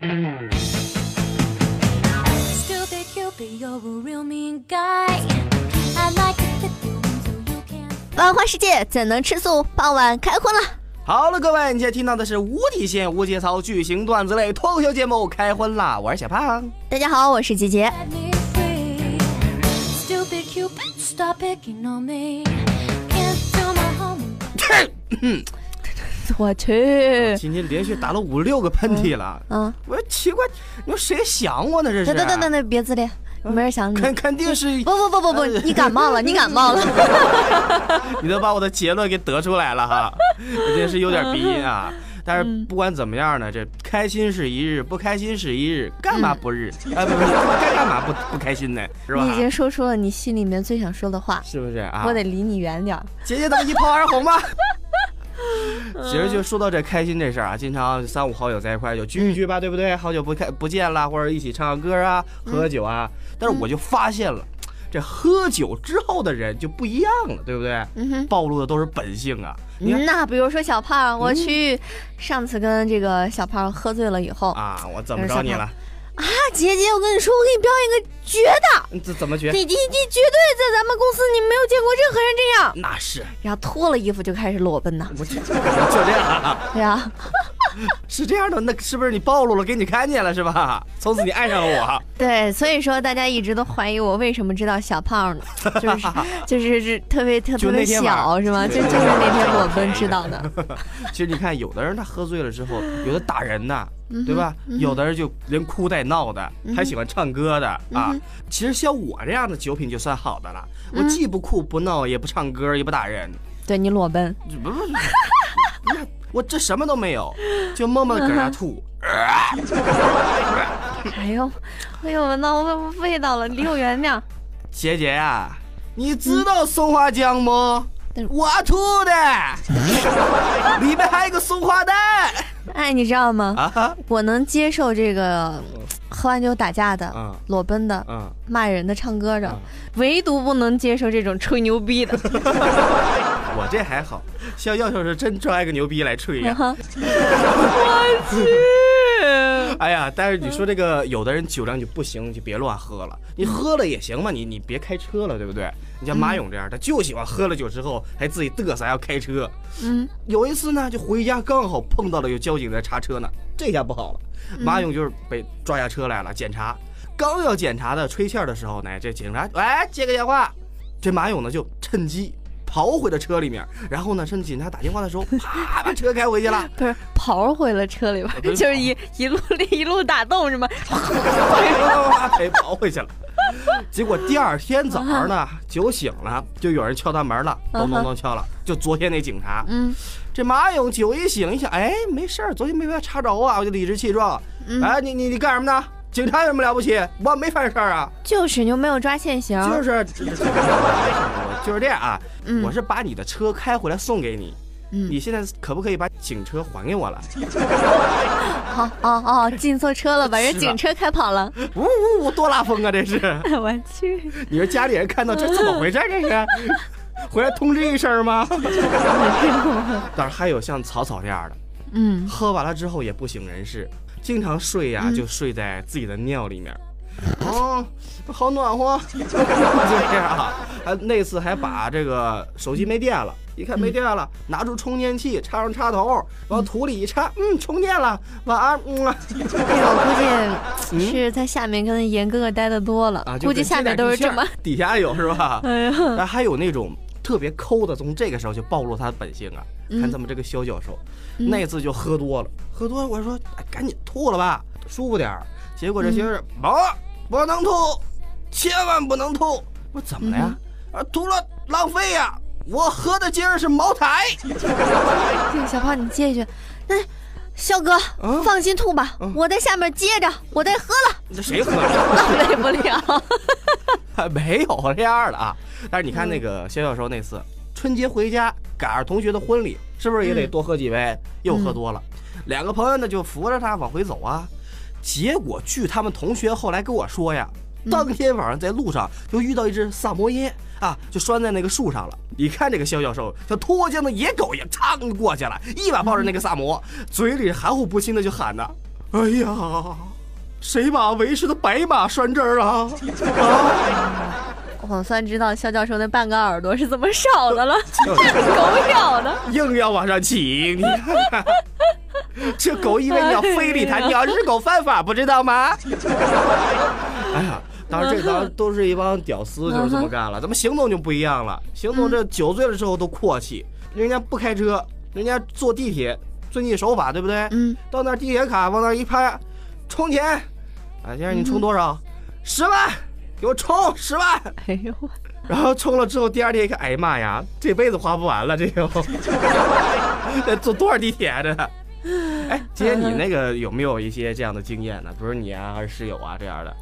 Stupid Cupid, you're a real mean guy. I'd like to flip you so you can. 万花世界怎能吃素？傍晚开荤了。好了，各位，你现在听到的是无底线、无节操、巨型段子类脱口秀节目《开荤啦》，我是小胖。大家好，我是杰杰。我去，今天连续打了五六个喷嚏了，嗯，我说奇怪，你说谁想我呢？这是？等等等等等，别自恋，没人想你。肯肯定是不不不不不，你感冒了，你感冒了。你都把我的结论给得出来了哈，我真是有点鼻音啊。但是不管怎么样呢，这开心是一日，不开心是一日，干嘛不日？啊不不，该干嘛不不开心呢？是吧？你已经说出了你心里面最想说的话，是不是啊？我得离你远点儿。姐姐怎么一炮而红吗？其实就说到这开心这事儿啊，经常三五好友在一块就聚一聚吧，对不对？好久不看不见了，或者一起唱唱歌啊，喝喝酒啊。但是我就发现了，这喝酒之后的人就不一样了，对不对？嗯哼。暴露的都是本性啊。你看那比如说小胖，我去上次跟这个小胖喝醉了以后啊，啊，我怎么着你了？啊姐姐，我跟你说，我给你表演个绝的，这怎么绝？你你你绝对在咱们公司你没有见过任何人这样。那是然后脱了衣服就开始裸奔呐，我就就这样啊，对啊，是这样的，那是不是你暴露了，给你看见了是吧？从此你爱上了我。对，所以说大家一直都怀疑我为什么知道小胖呢，就是就是是特别特别小是吗？就就是那天裸奔知道的。其实你看，有的人他喝醉了之后，有的打人的，嗯对吧？有的人就连哭带闹的，还喜欢唱歌的嗯啊。其实像我这样的酒品就算好的了，我既不哭不闹，也不唱歌，也不打人，对你裸奔，不不不，那我这什么都没有，就默默的搁那吐。哎呦，哎呦，闻到味味道了，离我远点。姐姐呀、你知道松花江不？但是我吐的，里面还有个松花蛋。哎，你知道吗？啊哈！我能接受这个喝完酒打架的、嗯。裸奔的、嗯，骂人的、唱歌的嗯，唯独不能接受这种吹牛逼的。我这还好，像要是真拽个牛逼来吹呀、我去，哎呀，但是你说这个，有的人酒量就不行，就别乱喝了。你喝了也行嘛，你你别开车了，对不对？你像马勇这样，他就喜欢喝了酒之后还自己嘚瑟，还要开车。嗯，有一次呢，就回家刚好碰到了有交警在查车呢，这下不好了。马勇就是被抓下车来了，检查，刚要检查的吹气儿的时候呢，这警察喂接个电话，这马勇呢就趁机跑回了车里面，然后呢趁警察打电话的时候，啪把车开回去了。不是跑回了车里边 就是一一路一路打洞是吗？给跑回去了。结果第二天早上呢，酒醒了，就有人敲他门了，咚咚咚敲了，就昨天那警察。嗯这马勇酒一醒，一想，哎，没事儿，昨天没被查着啊，我就理直气壮。嗯，哎，你你你干什么呢？警察有什么了不起？我没犯事儿啊。就是你又没有抓现行，就是 就是这样啊。嗯我是把你的车开回来送给你，嗯你现在可不可以把警车还给我了？好哦哦，进错车了，把人警车开跑了。呜呜呜，多拉风啊！这是。我去，你说家里人看到这怎么回事？这是 回来通知一声吗？当然还有像草草这样的，嗯，喝完了之后也不省人事，经常睡呀、就睡在自己的尿里面。哦，好暖和，就这样啊。还那次还把这个手机没电了，一看没电了，拿出充电器插上插头，往土里一插，嗯，充电了。晚安，嗯我估计是在下面跟严哥哥待的多了，啊，估计下面都是这么。底下有是吧？哎呀，还有那种特别抠的，从这个时候就暴露他的本性啊。嗯看咱们这个肖教授，嗯那次就喝多了，喝多了，我说、哎、赶紧吐了吧，舒服点儿。结果这媳妇儿不、不能吐，千万不能吐。我说怎么了呀？啊，吐了浪费呀！我喝的今儿是茅台。这小胖你接一句，那肖哥、嗯放心吐吧，嗯我在下面接着，我得喝了，这谁喝了？浪费不了。没有这样的啊。但是你看那个肖教授那次春节回家赶上同学的婚礼，是不是也得嗯多喝几杯？又喝多了，两个朋友呢就扶着他往回走啊。结果据他们同学后来跟我说呀，当天晚上在路上就遇到一只萨摩耶啊，就拴在那个树上了。你看这个肖教授像脱缰的野狗一样，噌过去了，一把抱着那个萨摩，嘴里含糊不清的就喊呢：“哎呀，谁把为师的白马拴这儿啊？啊！我算知道肖教授那半个耳朵是怎么少的了，狗咬的。硬要往上起，你看看，这狗以为你要非礼它，你要日狗犯法，不知道吗？哎呀，当然这当然都是一帮屌丝，就是这么干了。咱们行动就不一样了，行动这酒醉了之后都阔气，人家不开车，人家坐地铁，遵纪守法，对不对？嗯，到那地铁卡往那一拍，充钱，啊，先生你充多少？十万，给我充十万。哎呦我，然后充了之后，第二天一看，哎呀妈呀，这辈子花不完了，这又 得坐多少地铁啊？这，哎，今天，你那个有没有一些这样的经验呢？比如你啊，还是室友啊这样的？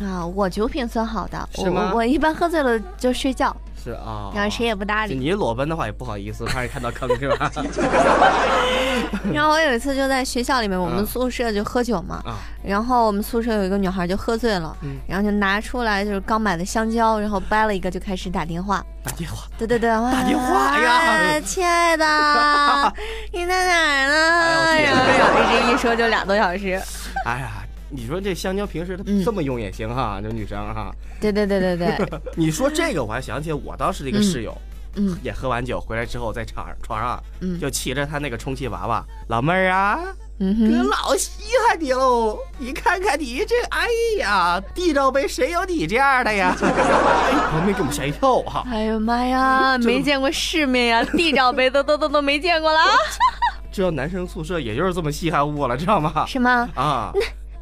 啊，我酒品算好的，我我一般喝醉了就睡觉，是啊，然后谁也不搭理。你裸奔的话也不好意思，怕人看到坑是吧？然后我有一次就在学校里面，我们嗯宿舍就喝酒嘛，啊，然后我们宿舍有一个女孩就喝醉了，嗯然后就拿出来就是刚买的香蕉，然后掰了一个就开始打电话。打电话，对对对，打电话呀哎亲爱的，你在哪儿呢？哎呦天然后然后这一说就俩多小时。哎呀，你说这香蕉平时这么用也行哈，这女生哈。对对对对对，你说这个，我还想起我当时的一个室友，嗯也喝完酒回来之后，在床床上嗯就骑着他那个充气娃娃，老妹儿啊，嗯哥，老稀罕你喽！你看看你这，哎呀，地罩杯谁有你这样的呀？旁边给我们吓一跳啊！哎呦妈呀，没见过世面呀，地罩杯都都都都没见过了，知道男生宿舍也就是这么稀罕我了，知道吗？是吗？啊，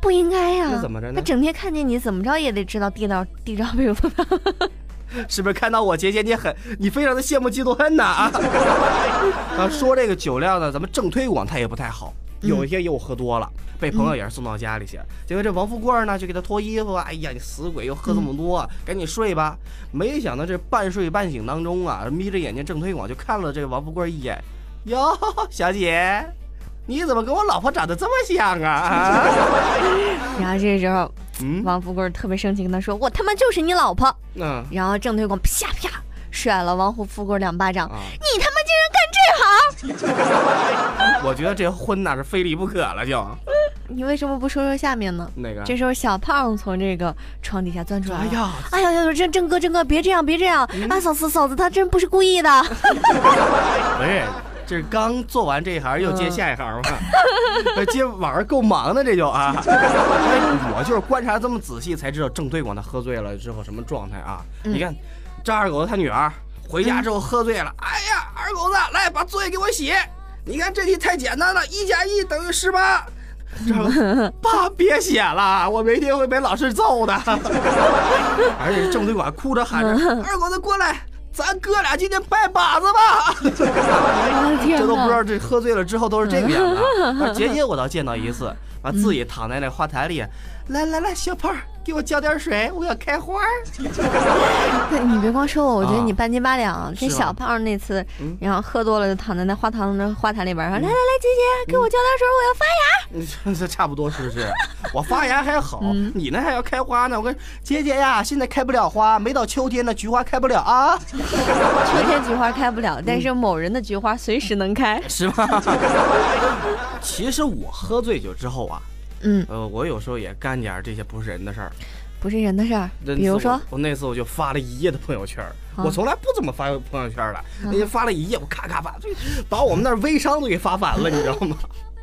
不应该呀。那怎么着呢那整天看见你，怎么着也得知道地道 地罩杯有多大。是不是看到我姐姐你很你非常的羡慕嫉妒恨呐？啊，啊，说这个酒量呢，咱们正推广他也不太好。有一天又喝多了，被朋友也是送到家里去，结果这王富贵呢就给他脱衣服，哎呀，你死鬼又喝这么多，赶紧睡吧。没想到这半睡半醒当中啊，眯着眼睛正推广就看了这个王富贵一眼，哟，小姐，你怎么跟我老婆长得这么像啊？啊，然后这时候嗯王富贵特别生气，跟他说：“我他妈就是你老婆。嗯”然后郑推广啪啪甩了王富贵两巴掌。啊，你他妈竟然干这行！我觉得这婚那是非离不可了，就你为什么不说说下面呢？那个，这时候小胖从这个床底下钻出来了。哎呀，哎呀呀！郑郑哥，郑哥，别这样，别这样！啊，嫂子，嫂子，他真不是故意的。不是，这是刚做完这一行，又接下一行嘛。这 接晚上够忙的，这就啊。哎我就是观察这么仔细，才知道郑队广他喝醉了之后什么状态啊？嗯你看，张二狗子他女儿回家之后喝醉了，哎呀，二狗子来把作业给我写。你看这题太简单了，一加一等于十八。爸别写了，我明天会被老师揍的。而且郑队广哭着喊着：“二狗子过来。”咱哥俩今天拜把子吧！这都不知！道这喝醉了之后都是这个样子啊。而姐姐我倒见到一次，把自己躺在那花坛里，来来来，小胖儿，给我浇点水，我要开花儿。你别光说我，我觉得啊你半斤八两。跟小胖那次嗯，然后喝多了，就躺在那花坛那花坛里边儿说：“来来来，姐姐，给我浇点水，我要发芽。这差不多是不是？我发芽还好，嗯你那还要开花呢。我跟姐姐呀，现在开不了花，没到秋天呢，菊花开不了啊，”秋天菊花开不了，但嗯是某人的菊花随时能开。是吗？其实我喝醉酒之后啊，嗯，呃，我有时候也干点这些不是人的事儿。不是人的事儿。比如说我，那次我就发了一夜的朋友圈我从来不怎么发朋友圈儿的，嗯那天发了一夜，我咔咔发，这把我们那儿微商都给发烦了，你知道吗？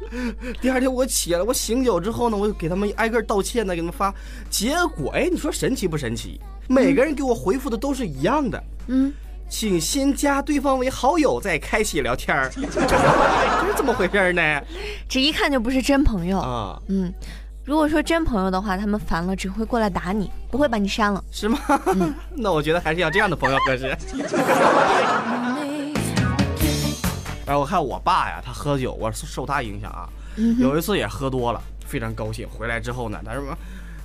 第二天我起来，我醒酒之后呢，我就给他们挨个道歉呢，给他们发，结果哎，你说神奇不神奇？每个人给我回复的都是一样的，嗯，请先加对方为好友，再开启聊天儿，这是怎么回事呢？这一看就不是真朋友。啊，嗯，如果说真朋友的话，他们烦了只会过来打你，不会把你删了。是吗？嗯 那我觉得还是要这样的朋友合适。哎我看我爸呀，他喝酒，我受他影响啊。嗯有一次也喝多了，非常高兴。回来之后呢，他说：“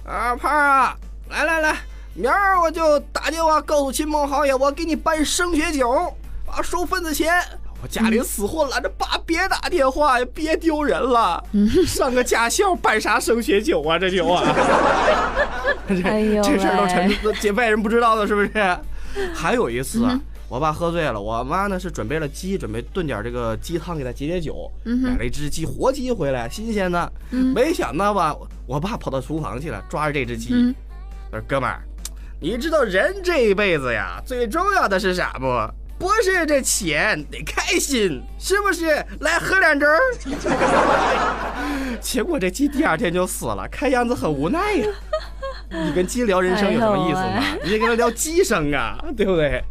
啊，胖儿啊，来来来，明儿我就打电话告诉亲朋好友，我给你办升学酒，啊，收份子钱。”我家里死活拦着爸别打电话呀，别丢人了。上个驾校办啥升学酒啊？这就啊，这哎呦这事儿都喂成这外人不知道的，是不是？还有一次啊，我爸喝醉了，我妈呢是准备了鸡，准备炖点这个鸡汤给他解解酒，嗯买了一只鸡，活鸡回来，新鲜的。嗯没想到吧，我爸跑到厨房去了，抓着这只鸡，嗯，他说：“哥们儿，你知道人这一辈子呀，最重要的是啥不？不是这钱，得开心，是不是？来喝两盅儿。”结果这鸡第二天就死了，看样子很无奈呀。你跟鸡聊人生有什么意思吗？你得跟他聊鸡生啊，对不对？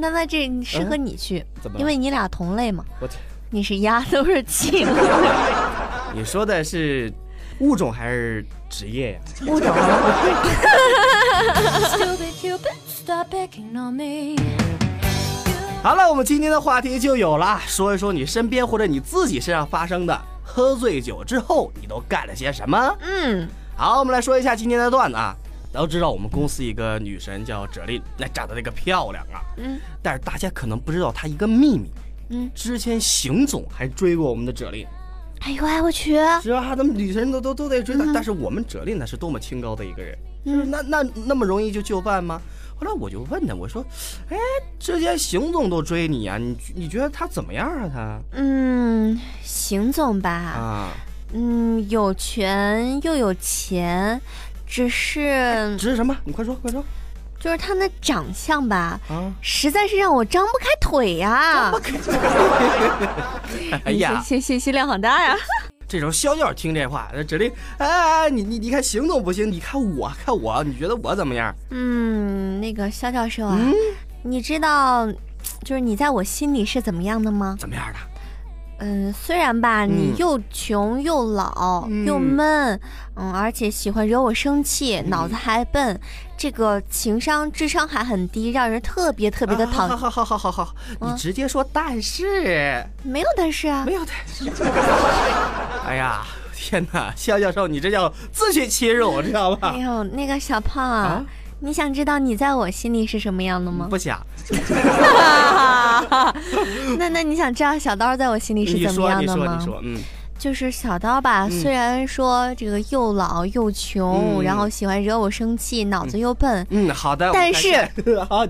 那那这适合你去，嗯怎么因为你俩同类嘛，我天，你是鸭，都是鸡，你说的是物种还是职业呀？物种。好了，我们今天的话题就有了，说一说你身边或者你自己身上发生的喝醉酒之后你都干了些什么。嗯，好，我们来说一下今天的段子啊。都知道我们公司一个女神叫哲琳，那长得那个漂亮啊，嗯，但是大家可能不知道她一个秘密，嗯，之前邢总还追过我们的哲琳，哎呦哎，我去，是啊，他们女神都都都得追他，嗯但是我们哲令呢是多么清高的一个人，就是嗯那那那么容易就就范吗？后来我就问他，我说，哎，之前邢总都追你啊，你你觉得他怎么样啊？他嗯，邢总吧，啊，嗯，有权又有钱，只是只是什么？你快说快说就是他那长相吧，啊！实在是让我张不开腿呀。哎呀，信信息量好大呀。这时候小鸟听这话，那芷琳，哎哎哎，你你你看行总不行，你看我看我，你觉得我怎么样？嗯，那个肖教授啊，嗯，你知道，就是你在我心里是怎么样的吗？怎么样的？嗯，虽然吧，你嗯又穷又老、嗯又闷，嗯，而且喜欢惹我生气，脑子还笨，这个情商、智商还很低，让人特别特别的讨啊好好好好好好，嗯你直接说但是。没有但是啊没，有但是。哎呀，天哪，肖教授，你这叫自取其辱，知道吧哎？呦，那个小胖啊，啊你想知道你在我心里是什么样的吗？不想，那那你想知道小刀在我心里是怎么你说，你说，样的吗？你说，嗯，就是小刀吧，嗯虽然说这个又老又穷，嗯然后喜欢惹我生气，脑子又笨。嗯，好的。但是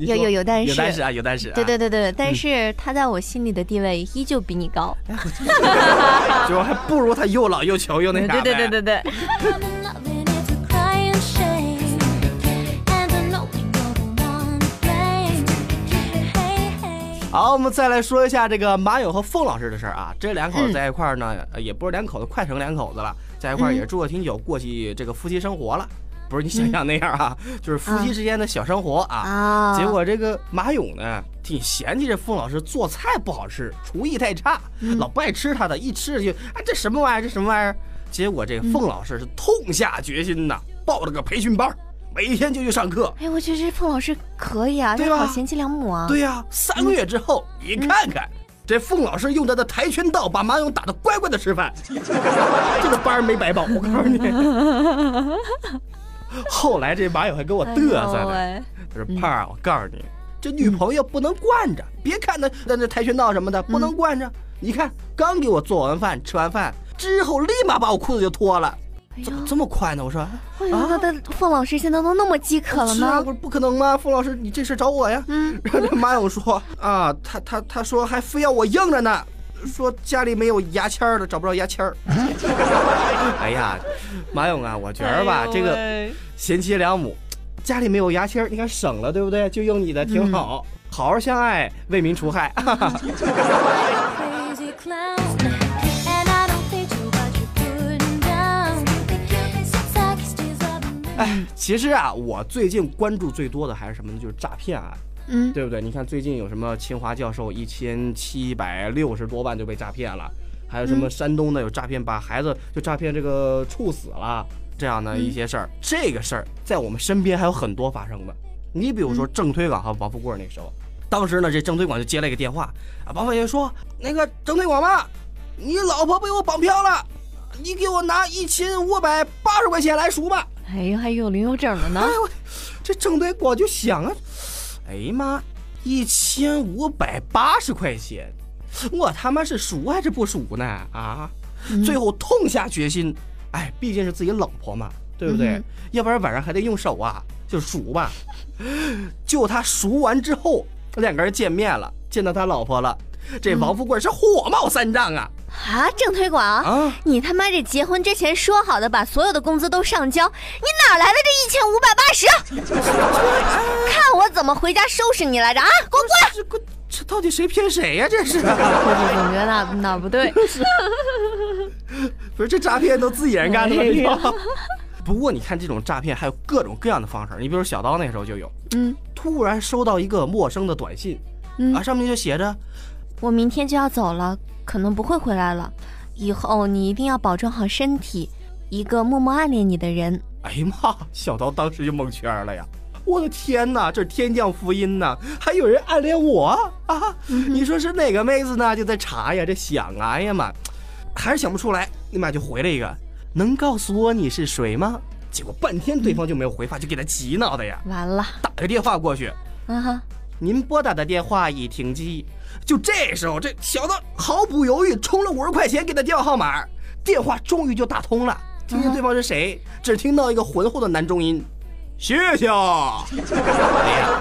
有有有但是有但是啊，有但是啊。对对对对，但是他在我心里的地位依旧比你高。就还不如他又老又穷又那啥对对对对对，好，我们再来说一下这个马勇和凤老师的事儿啊。这两口子嗯在一块儿呢，呃也不是两口子，快成两口子了，在一块儿嗯也住了挺久，过起这个夫妻生活了。不是你想象那样啊，就是夫妻之间的小生活啊。啊，结果这个马勇呢，挺嫌弃这凤老师做菜不好吃，厨艺太差，嗯老不爱吃他的，一吃就啊这什么玩意儿，这什么玩意儿？结果这个凤老师是痛下决心呐，报了个培训班儿，每天就去上课。哎，我觉得这凤老师可以啊，对吧这好贤妻良母啊。对呀、三个月之后，你看看。这凤老师用他的跆拳道把马勇打得乖乖的吃饭，这个班没白报，我告诉你。后来这马勇还跟我哎嘚瑟呢，他说：“胖儿，我告诉你，这女朋友不能惯着，别看他那那跆拳道什么的，不能惯着。你看，刚给我做完饭，吃完饭之后，立马把我裤子就脱了，怎么这么快呢？我说，哎呦，那那凤老师现在都那么饥渴了是啊，呢不。是不可能吗？凤老师，你这事找我呀。嗯，然后这马勇说啊，他他他说还非要我硬着呢，说家里没有牙签儿的，找不着牙签儿。哎呀，马勇啊，我觉得吧，这个贤妻良母，家里没有牙签儿，你看省了，对不对？就用你的挺好，好好相爱，为民除害。哎，其实啊，我最近关注最多的还是什么呢？就是诈骗案。嗯，对不对？你看最近有什么清华教授一千七百六十多万就被诈骗了，还有什么山东的有诈骗把孩子就诈骗这个处死了这样的一些事儿。这个事儿在我们身边还有很多发生的。你比如说郑推广和王富贵那时候，当时呢这郑推广就接了一个电话啊，王富贵说那个郑推广嘛，你老婆被我绑票了，你给我拿一千五百八十块钱来赎吧。哎呦，还有零有整的呢哎。我这郑队光就想啊，哎呀妈，一千五百八十块钱，我他妈是赎还是不赎呢？啊！嗯最后痛下决心，哎，毕竟是自己老婆嘛，对不对？嗯要不然晚上还得用手啊，就赎吧。就他赎完之后，两个人见面了，见到他老婆了，这王富贵是火冒三丈啊啊，郑推广，啊！你他妈这结婚之前说好的把所有的工资都上交，你哪来的这一千五百八十？看我怎么回家收拾你来着啊！给我过来！这到底谁骗谁呀、这是？我总觉得哪哪不对。不是这诈骗都自己人干的吗？不过你看这种诈骗还有各种各样的方式，你比如小刀那时候就有，嗯突然收到一个陌生的短信，嗯啊，上面就写着我明天就要走了，可能不会回来了。以后你一定要保重好身体。一个默默暗恋你的人，哎呀妈！小刀当时就蒙圈了呀！我的天哪，这是天降福音呐！还有人暗恋我啊！你说是哪个妹子呢？就在查呀，这想啊，哎呀妈，还是想不出来。立马就回了一个，能告诉我你是谁吗？结果半天对方就没有回话，就给他急恼的呀！完了打个电话过去，啊哈！您拨打的电话已停机。就这时候，这小子毫不犹豫充了五十块钱给他电话号码，电话终于就打通了。听见对方是谁，只听到一个浑厚的男中音：“谢谢。”哎呀，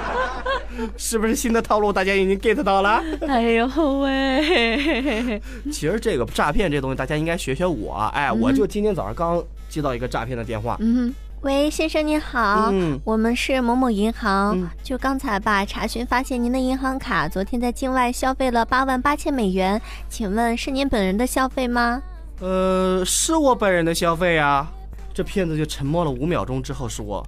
是不是新的套路？大家已经 get 到了。哎呦喂！其实这个诈骗这东西，大家应该学学我。哎，我就今天早上刚接到一个诈骗的电话。嗯，喂，先生您好，嗯我们是某某银行，嗯就刚才吧查询发现您的银行卡昨天在境外消费了八万八千美元，请问是您本人的消费吗？呃，是我本人的消费啊。这骗子就沉默了五秒钟之后说。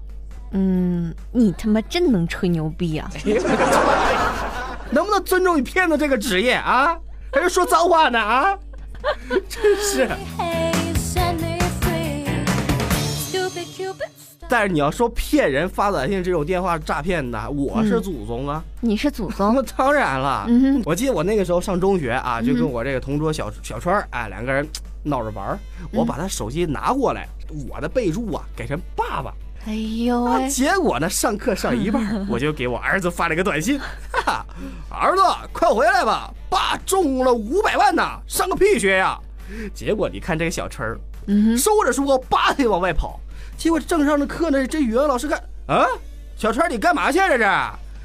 嗯，你他妈真能吹牛逼啊！能不能尊重你骗子这个职业啊？还是说脏话呢啊？真是。但是你要说骗人发短信这种电话诈骗的，我是祖宗啊！你是祖宗？那、，当然了，嗯哼。我记得我那个时候上中学啊，就跟我这个同桌小小川儿，哎，两个人闹着玩儿。我把他手机拿过来，我的备注啊改成爸爸。哎呦啊，结果呢，上课上一半，我就给我儿子发了一个短信，哈哈，儿子，快回来吧，爸中了五百万呢，上个屁学呀！结果你看这个小陈儿，嗯，收着书叭就往外跑，结果正上着课呢，这语文老师看，啊，小川你干嘛去啊这是？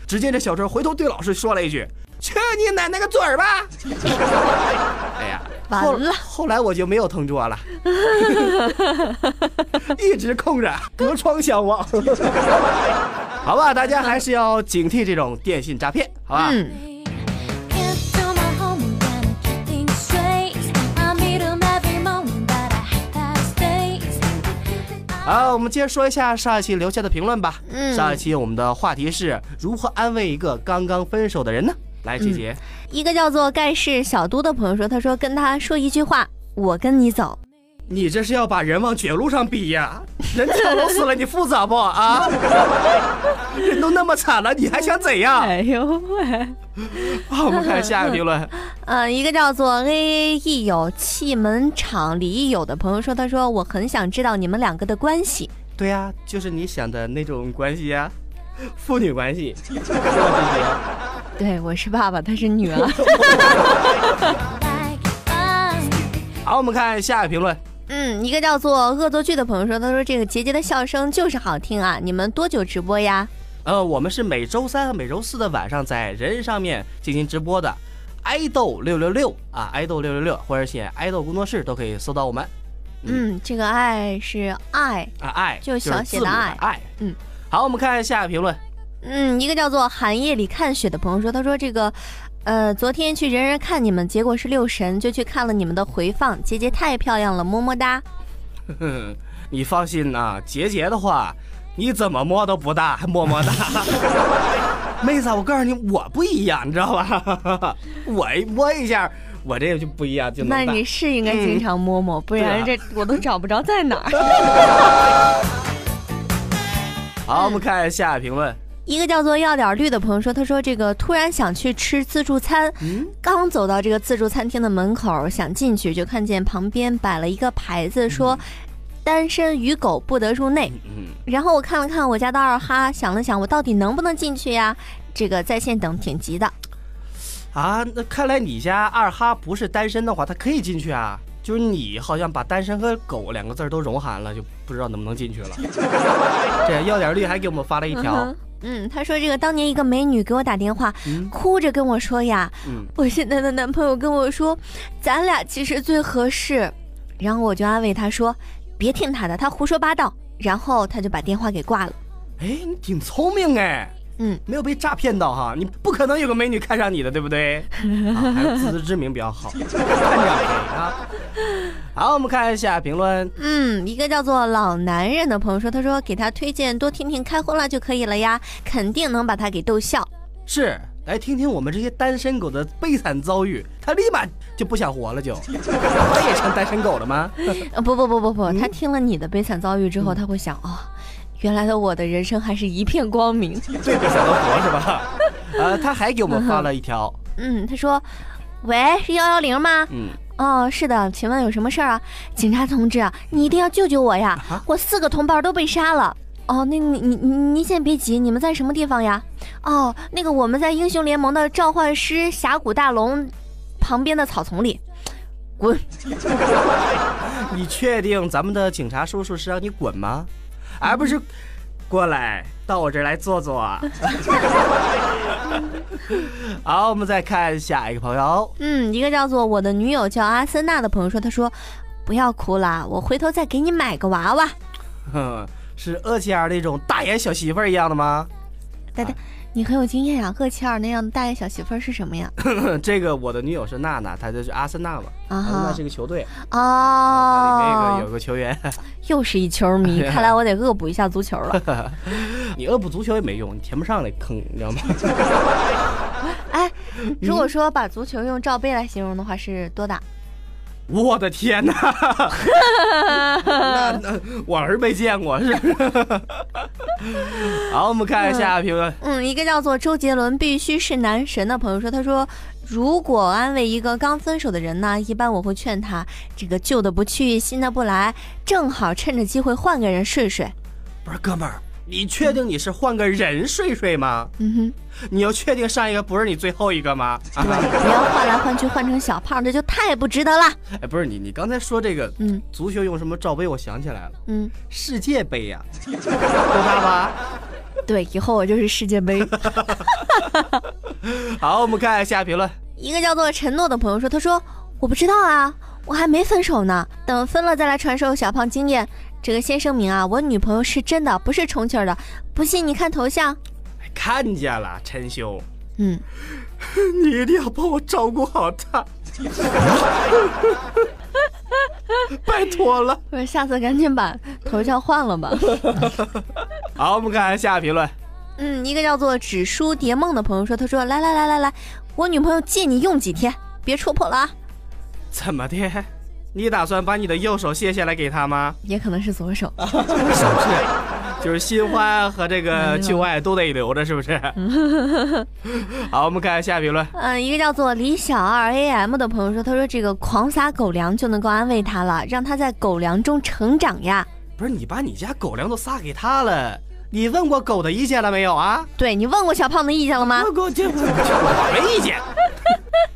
只见这小川回头对老师说了一句：“去你奶奶个嘴儿吧！” 哎呀，后完了后来我就没有同桌了，一直空着，隔窗相望。好吧，大家还是要警惕这种电信诈骗，好吧？嗯，好，我们接着说一下上一期留下的评论吧。嗯上一期我们的话题是如何安慰一个刚刚分手的人呢？来，姐姐，一个叫做盖世小都的朋友说，他说跟他说一句话，我跟你走。你这是要把人往绝路上逼呀？人跳楼死了，你负责不啊？人都那么惨了，你还想怎样？哎呦喂！好，我们看下一个评论。嗯，一个叫做 A A E 有气门厂李毅友的朋友说，他说我很想知道你们两个的关系。对呀、就是你想的那种关系呀，父女关系。对，我是爸爸，他是女儿。好，我们看下一个评论。嗯，一个叫做恶作剧的朋友说，他说这个杰杰的笑声就是好听啊！你们多久直播呀？呃，我们是每周三和每周四的晚上在人上面进行直播的，爱豆六六六啊，爱豆六六六，或者写爱豆工作室都可以搜到我们。嗯，这个爱是爱。啊，爱就小写的爱爱。嗯，好，我们看下一个评论。嗯，一个叫做寒夜里看雪的朋友说，他说这个，呃，昨天去人人看你们，结果是六神，就去看了你们的回放，杰杰太漂亮了，么么哒。哼，你放心呐、杰杰的话，你怎么摸都不大，还么么哒。妹子啊，我告诉你，我不一样，你知道吧？我一摸一下，我这个就不一样，就能那你是应该经常摸摸，不然这我都找不着在哪儿。好，我们看下一评论。一个叫做要点绿的朋友说，他说这个突然想去吃自助餐，嗯，刚走到这个自助餐厅的门口，想进去就看见旁边摆了一个牌子说。单身与狗不得入内。嗯，然后我看了看我家的二哈，想了想我到底能不能进去呀？这个在线等挺急的。啊，那看来你家二哈不是单身的话，他可以进去啊。就是你好像把单身和狗两个字儿都融含了，就不知道能不能进去了。这要点绿还给我们发了一条，嗯哼嗯，他说这个当年一个美女给我打电话，嗯哭着跟我说呀，嗯，我现在的男朋友跟我说，咱俩其实最合适。然后我就安慰他说，别听他的，他胡说八道。然后他就把电话给挂了。哎，你挺聪明哎，嗯，没有被诈骗到哈，你不可能有个美女看上你的，对不对？啊，还有自知之明比较好，看这样可以啊。好，我们看一下评论。嗯，一个叫做老男人的朋友说，他说给他推荐多听听开荤了就可以了呀，肯定能把他给逗笑。是，来听听我们这些单身狗的悲惨遭遇，他立马就不想活了就，他也成单身狗了吗？呃，不不不不不，嗯他听了你的悲惨遭遇之后，他会想哦，原来的我的人生还是一片光明。最悲惨的活是吧？呃，他还给我们发了一条，嗯，他说，喂，是幺幺零吗？嗯，哦，是的，请问有什么事儿啊？警察同志啊，你一定要救救我呀！啊我四个同伴都被杀了。哦，那你你你你先别急，你们在什么地方呀？哦，那个我们在英雄联盟的召唤师峡谷大龙旁边的草丛里。滚！你确定咱们的警察叔叔是让你滚吗？而不是过来到我这儿来坐坐。好，我们再看下一个朋友。嗯，一个叫做我的女友叫阿森纳的朋友说，他说不要哭啦，我回头再给你买个娃娃。哼，是厄齐尔那种大眼小媳妇儿一样的吗？呆呆，你很有经验呀。厄齐尔那样的大爷小媳妇儿是什么呀？这个我的女友是娜娜，她就是阿森纳嘛。啊阿森纳是一个球队，它里面有个哦有，个球员，又是一球迷，看来我得恶补一下足球了。你恶补足球也没用，你填不上那坑，你知道吗？哎，如果说把足球用罩杯来形容的话，是多大？我的天哪！那那我儿没见过，是不是？好，我们看一下评论。嗯，一个叫做周杰伦必须是男神的朋友说，他说如果安慰一个刚分手的人呢，一般我会劝他，这个旧的不去，新的不来，正好趁着机会换个人睡睡。不是哥们儿，你确定你是换个人睡睡吗？嗯哼你要确定上一个不是你最后一个吗？哼，对，不要换来换去换成小胖，这就太不值得了。哎，不是你，你刚才说这个嗯足球用什么罩杯，我想起来了，嗯，世界杯呀、够大吧？对，以后我就是世界杯。好，我们看一下评论。一个叫做承诺的朋友说：“他说我不知道啊，我还没分手呢，等分了再来传授小胖经验。这个先声明啊，我女朋友是真的，不是充气儿的。不信你看头像，看见了，陈兄，嗯，你一定要帮我照顾好她，拜托了。不是，下次赶紧把头像换了吧。好，我们看下评论。嗯，一个叫做纸书蝶梦的朋友说：他说来来来来来，我女朋友借你用几天，别戳破了啊。怎么的？你打算把你的右手卸下来给他吗？也可能是左手。是不是？就是新欢和这个旧爱都得留着，是不是？好，我们看下评论。嗯，一个叫做李小二 AM 的朋友说：他说这个狂撒狗粮就能够安慰他了，让他在狗粮中成长呀。不是你把你家狗粮都撒给他了，你问过狗的意见了没有啊？对你问过小胖的意见了吗？我没意见。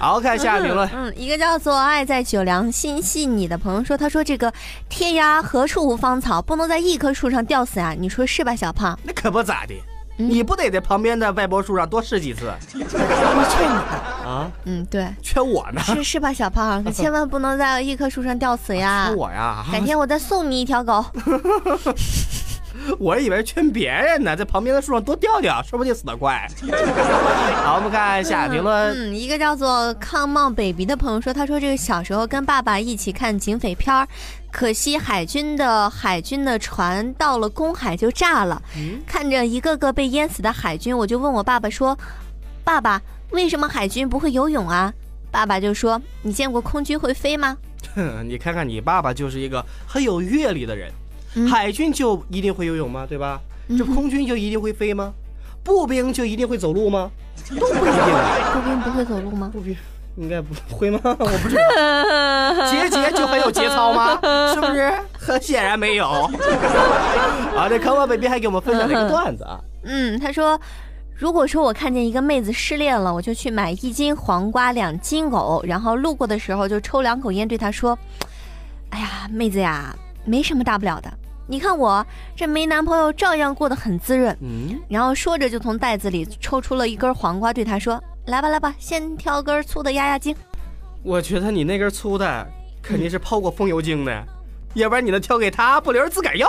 好看下评论。嗯，一个叫做爱在九良心系你的朋友说，他说这个天涯何处无芳草，不能在一棵树上吊死啊！你说是吧，小胖？那可不咋的，嗯你不得在旁边的歪脖树上多试几次我是劝你。啊？嗯，对，劝我呢？是是吧，小胖？可千万不能在一棵树上吊死呀劝！我呀？改天我再送你一条狗。我以为劝别人呢，在旁边的树上多吊吊，说不定死得快。好，我们看下评论。嗯，一个叫做 Come on baby 的朋友说，他说这个小时候跟爸爸一起看警匪片儿，可惜海军的海军的船到了公海就炸了，嗯看着一个个被淹死的海军，我就问我爸爸说：“爸爸，为什么海军不会游泳啊？”爸爸就说：“你见过空军会飞吗哼，你看看你爸爸就是一个很有阅历的人。嗯海军就一定会游泳吗？对吧？这空军就一定会飞吗？步兵就一定会走路吗？都不一定啊。？”步兵不会走路吗？步兵应该不会吗？我不知道。节节就很有节操吗？是不是？很显然没有。啊，这 baby 还给我们分享了一个段子啊。嗯，他说。如果说我看见一个妹子失恋了，我就去买一斤黄瓜、两斤藕，然后路过的时候就抽两口烟，对她说：“哎呀，妹子呀，没什么大不了的，你看我这没男朋友照样过得很滋润。嗯，然后说着就从袋子里抽出了一根黄瓜，对他说：“来吧来吧，先挑根粗的压压惊。我觉得你那根粗的肯定是泡过风油精的，要不然你能挑给他，不留着自个儿要。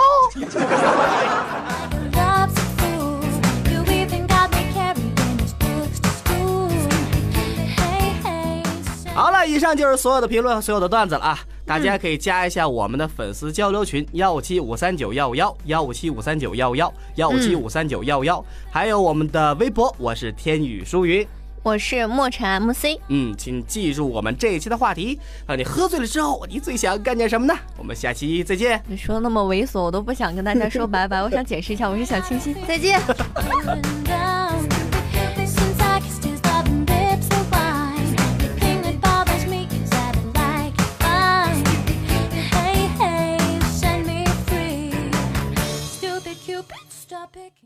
好了，以上就是所有的评论和所有的段子了啊！大家可以加一下我们的粉丝交流群幺五七五三九幺五幺幺五七五三九幺五幺幺五七五三九幺五幺，还有我们的微博，我是天宇舒云。”我是莫尘 MC，嗯，请记住我们这一期的话题啊！你喝醉了之后，你最想干点什么呢？我们下期再见。你说那么猥琐，我都不想跟大家说拜拜。我想解释一下，我是小清新，再见。topic